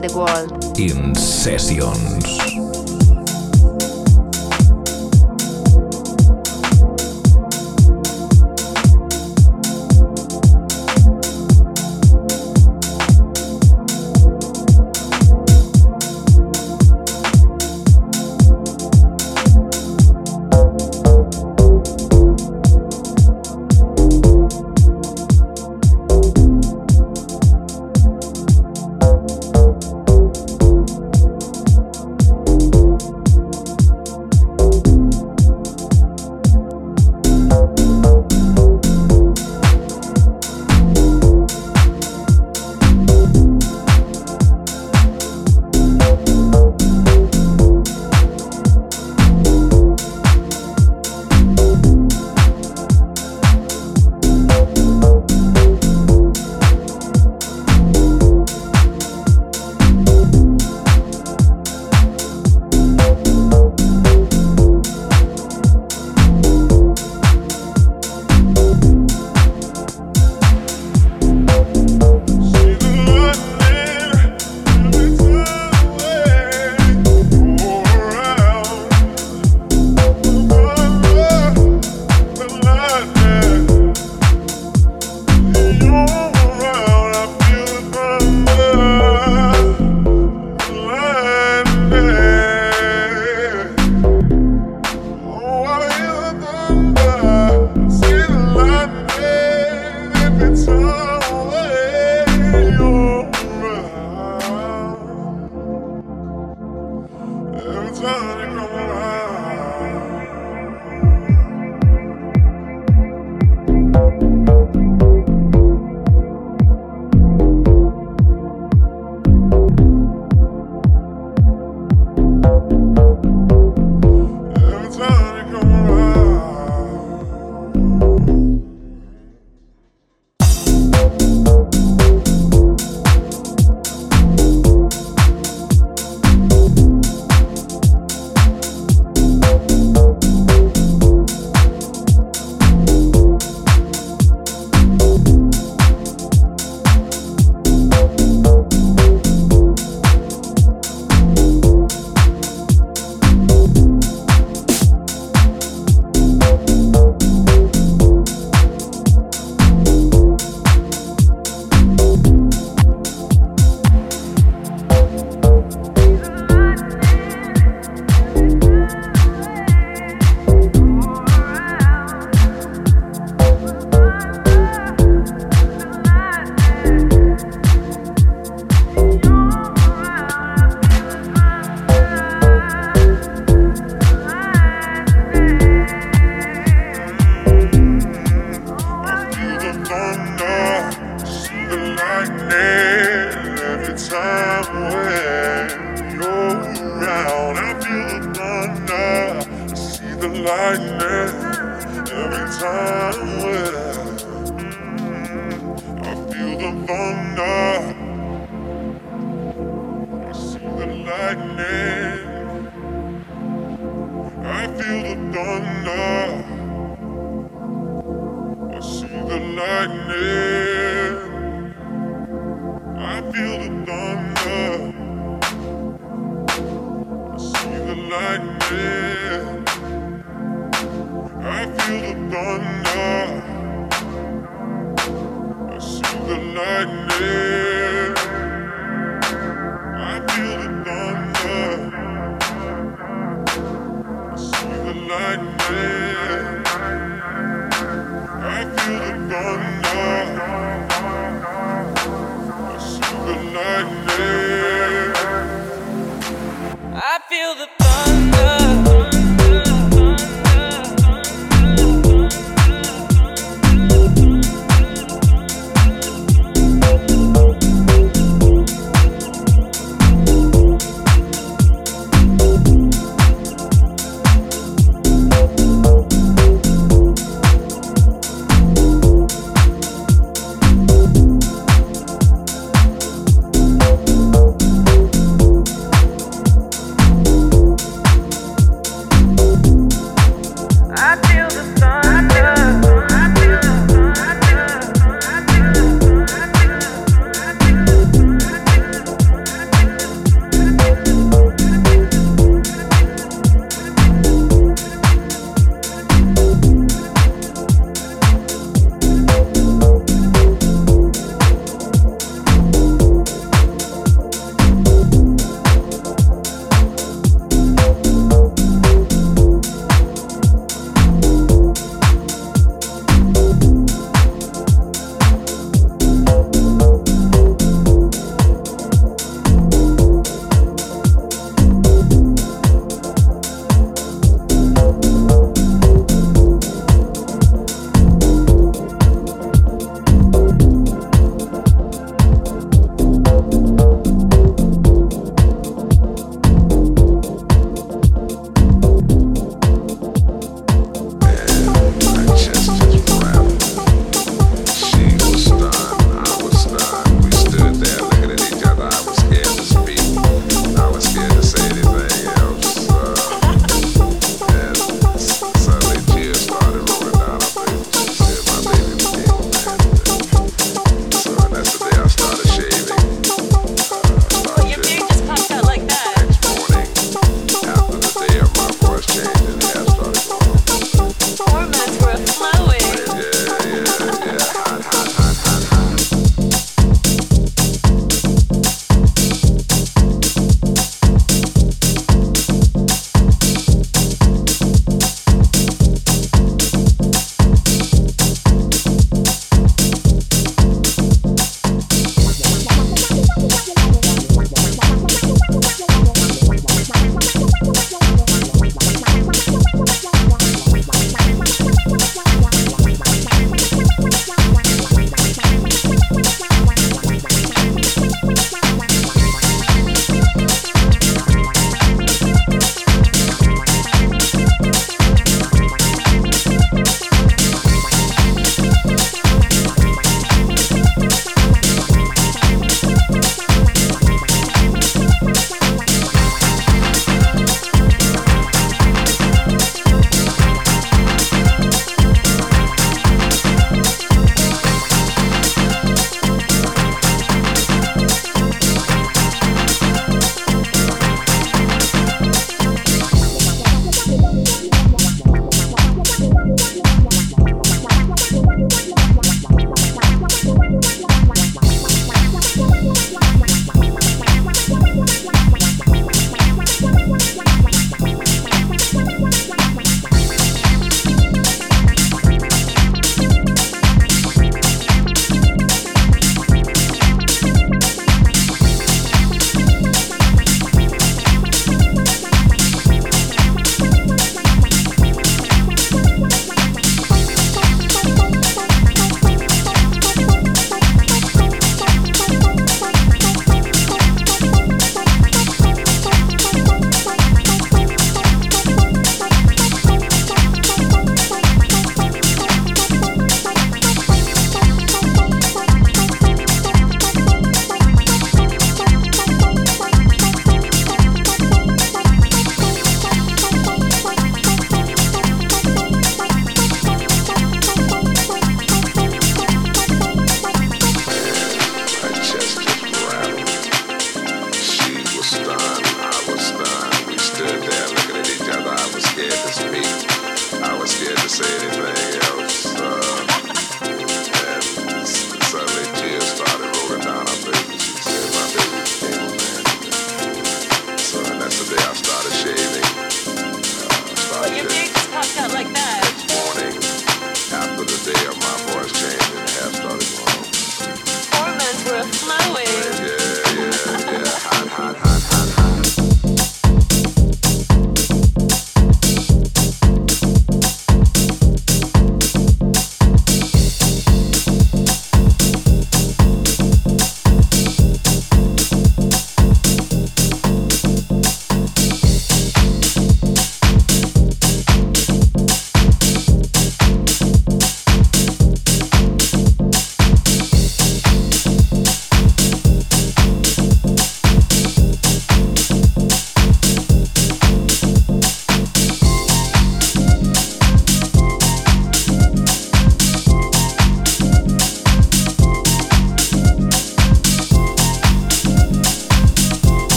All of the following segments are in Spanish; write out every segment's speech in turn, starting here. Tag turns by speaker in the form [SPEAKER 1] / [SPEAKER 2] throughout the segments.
[SPEAKER 1] The world. In sessions.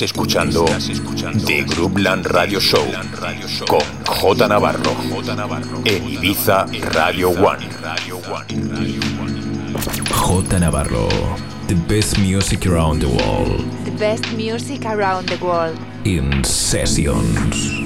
[SPEAKER 2] Estás escuchando The Groupland Radio Show con J Navarro en Ibiza Radio One.
[SPEAKER 1] J Navarro, the best music around the world
[SPEAKER 3] The best music around the world.
[SPEAKER 1] in sessions.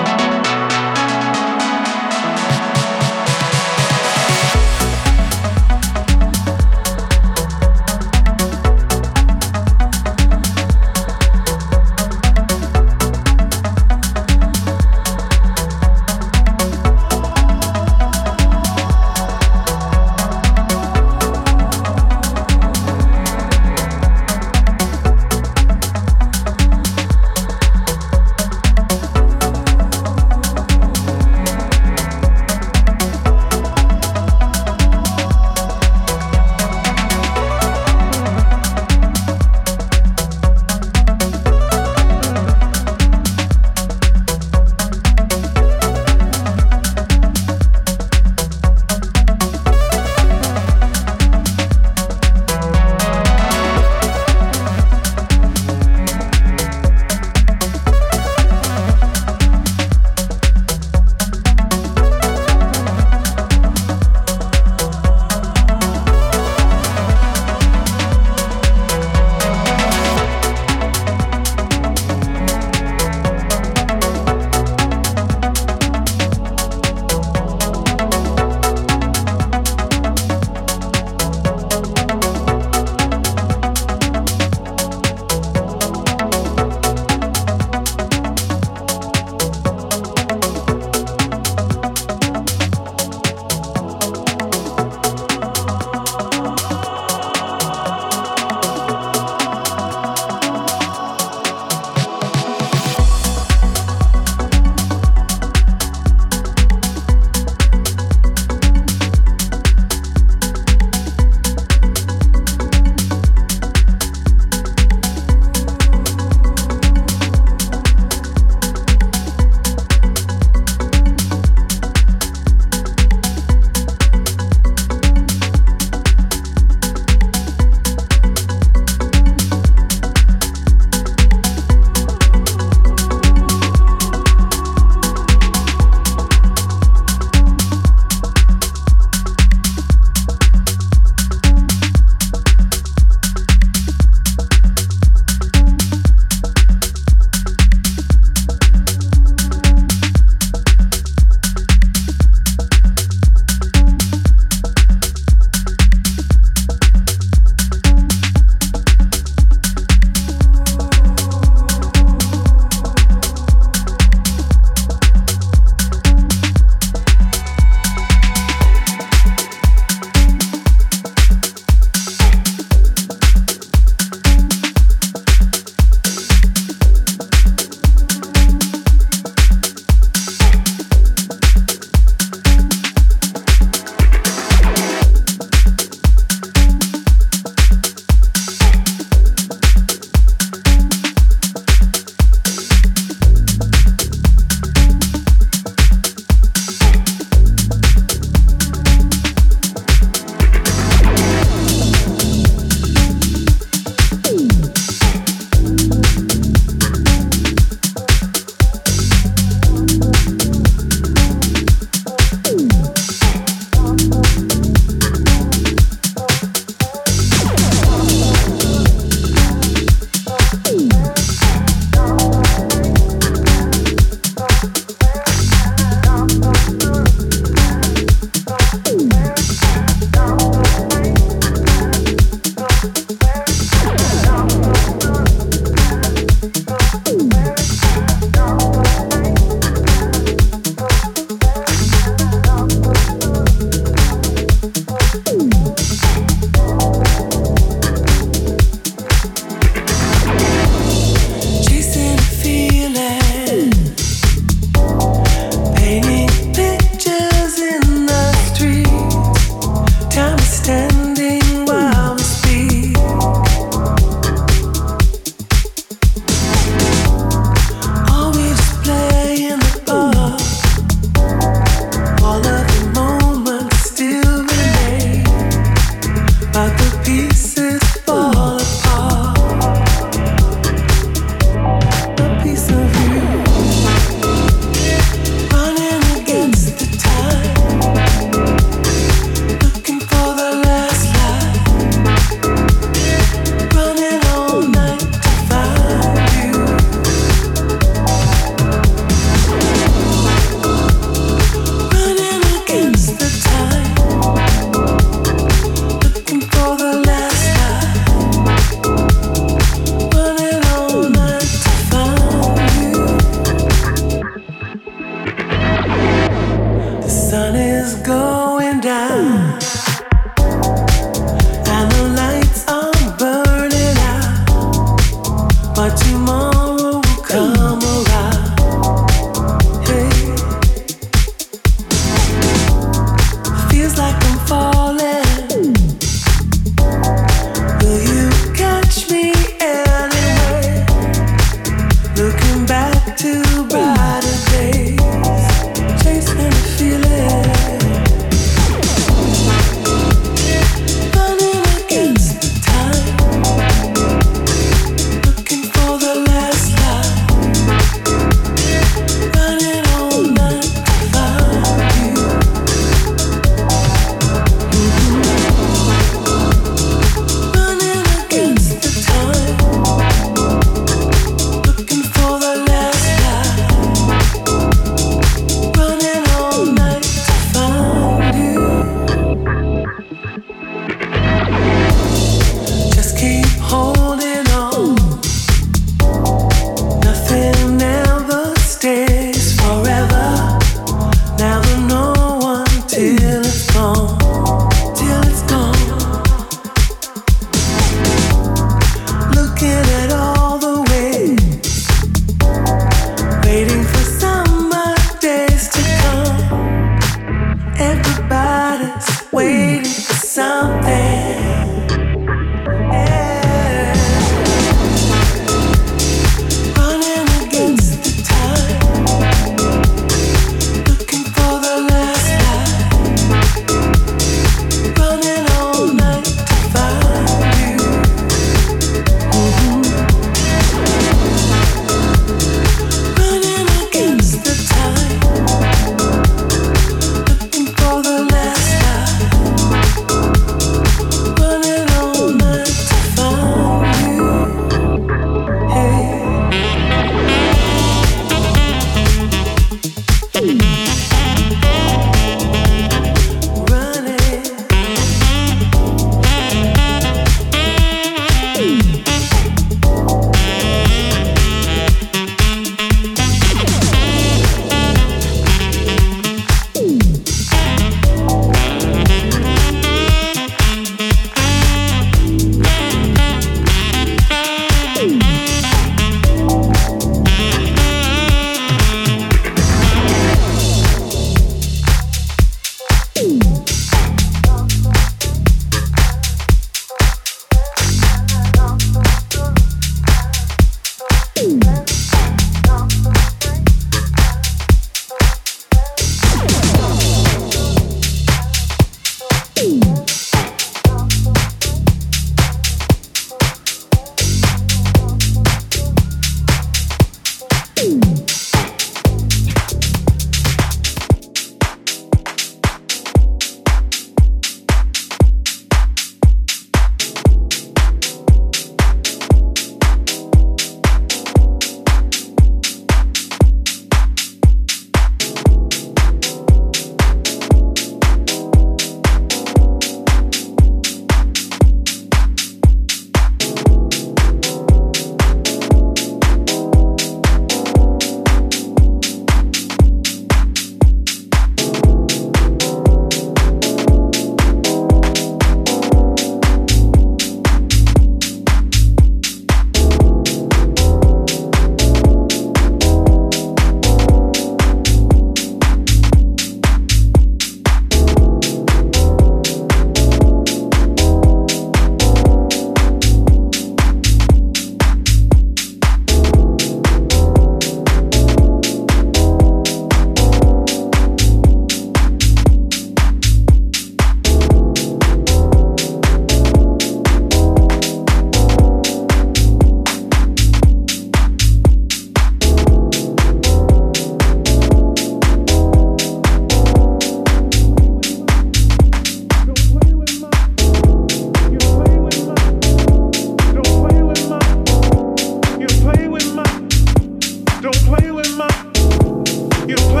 [SPEAKER 4] you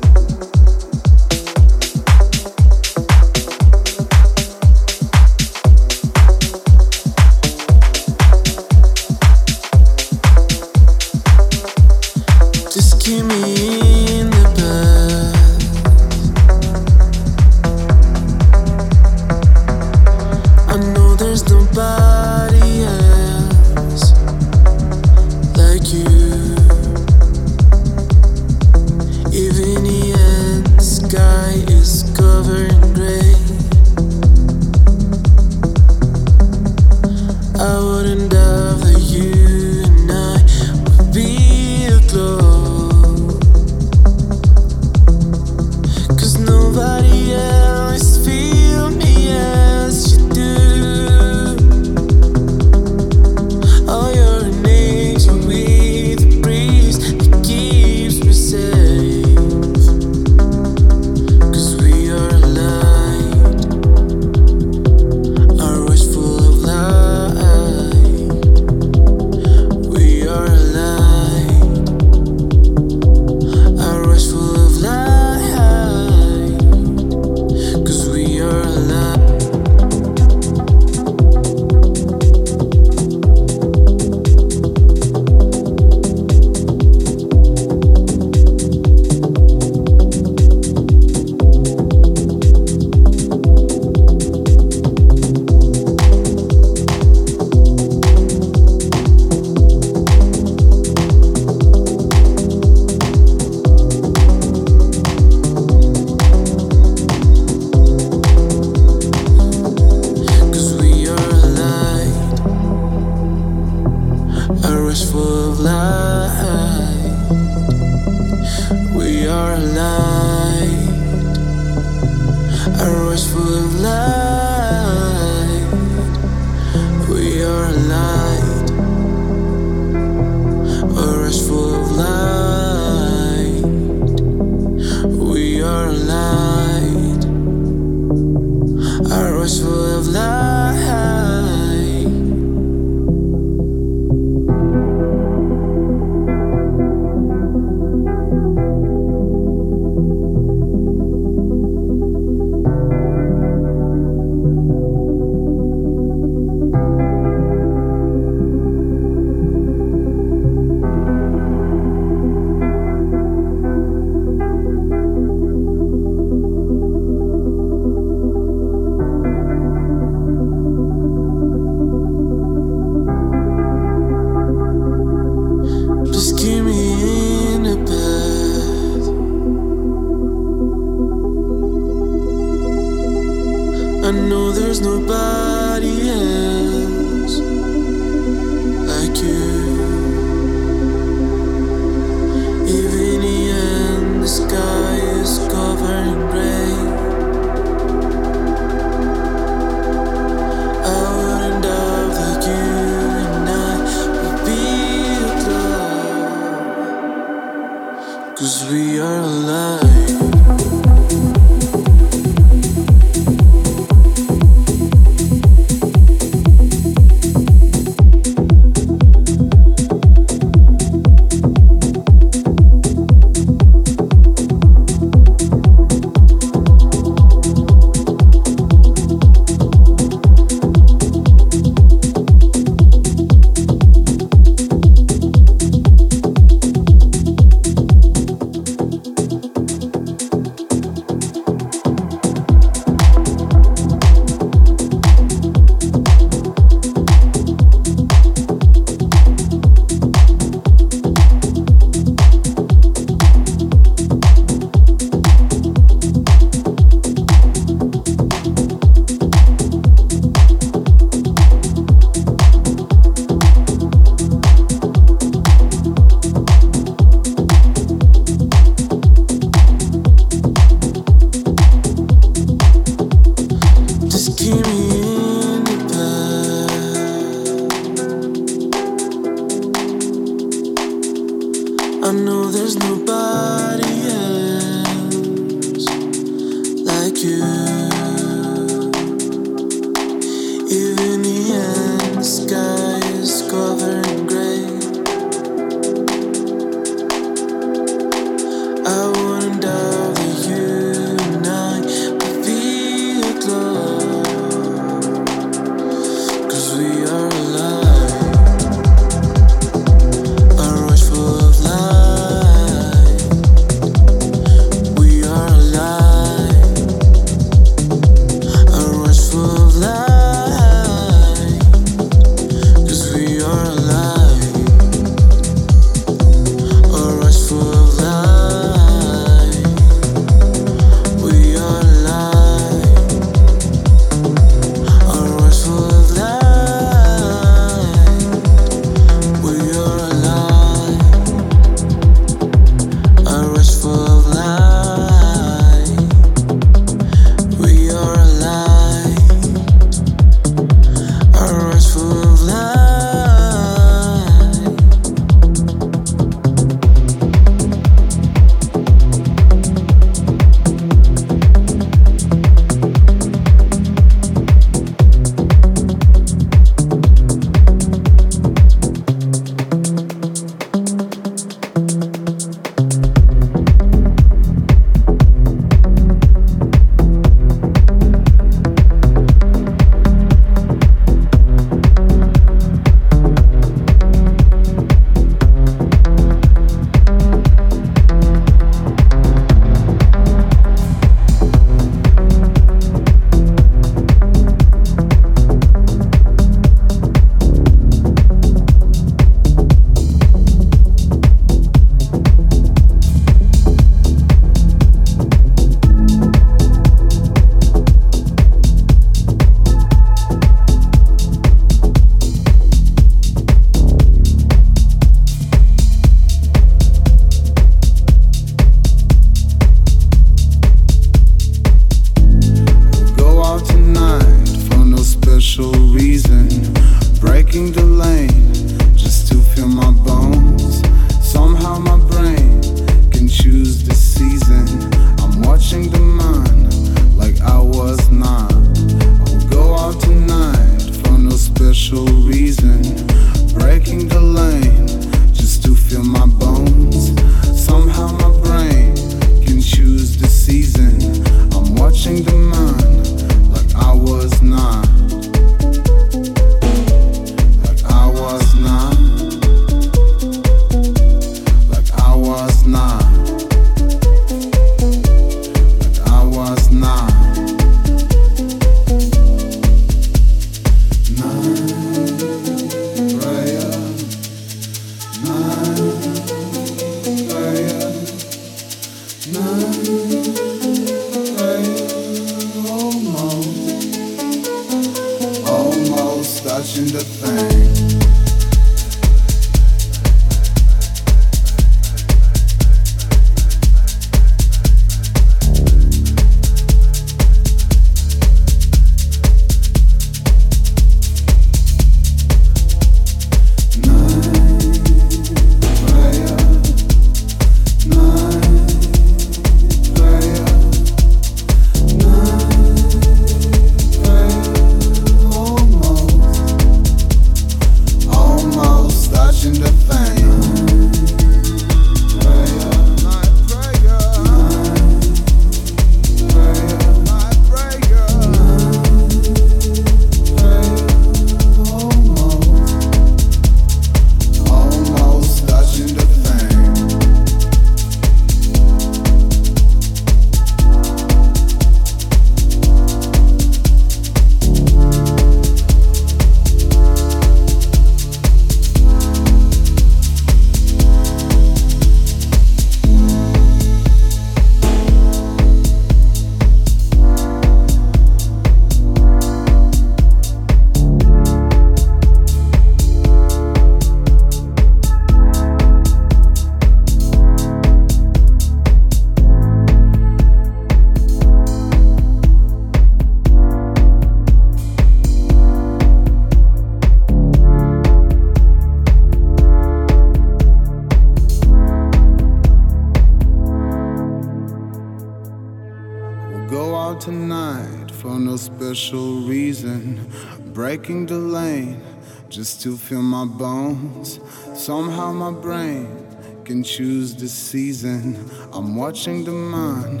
[SPEAKER 4] Somehow my brain can choose the season. I'm watching the man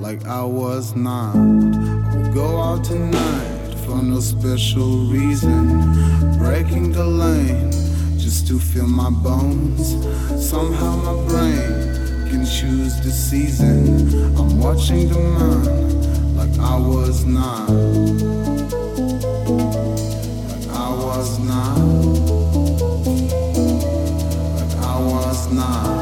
[SPEAKER 4] like I was not. I'll go out tonight for no special reason. Breaking the lane just to feel my bones. Somehow my brain can choose the season. I'm watching the man like I was not. Like I was not. Not.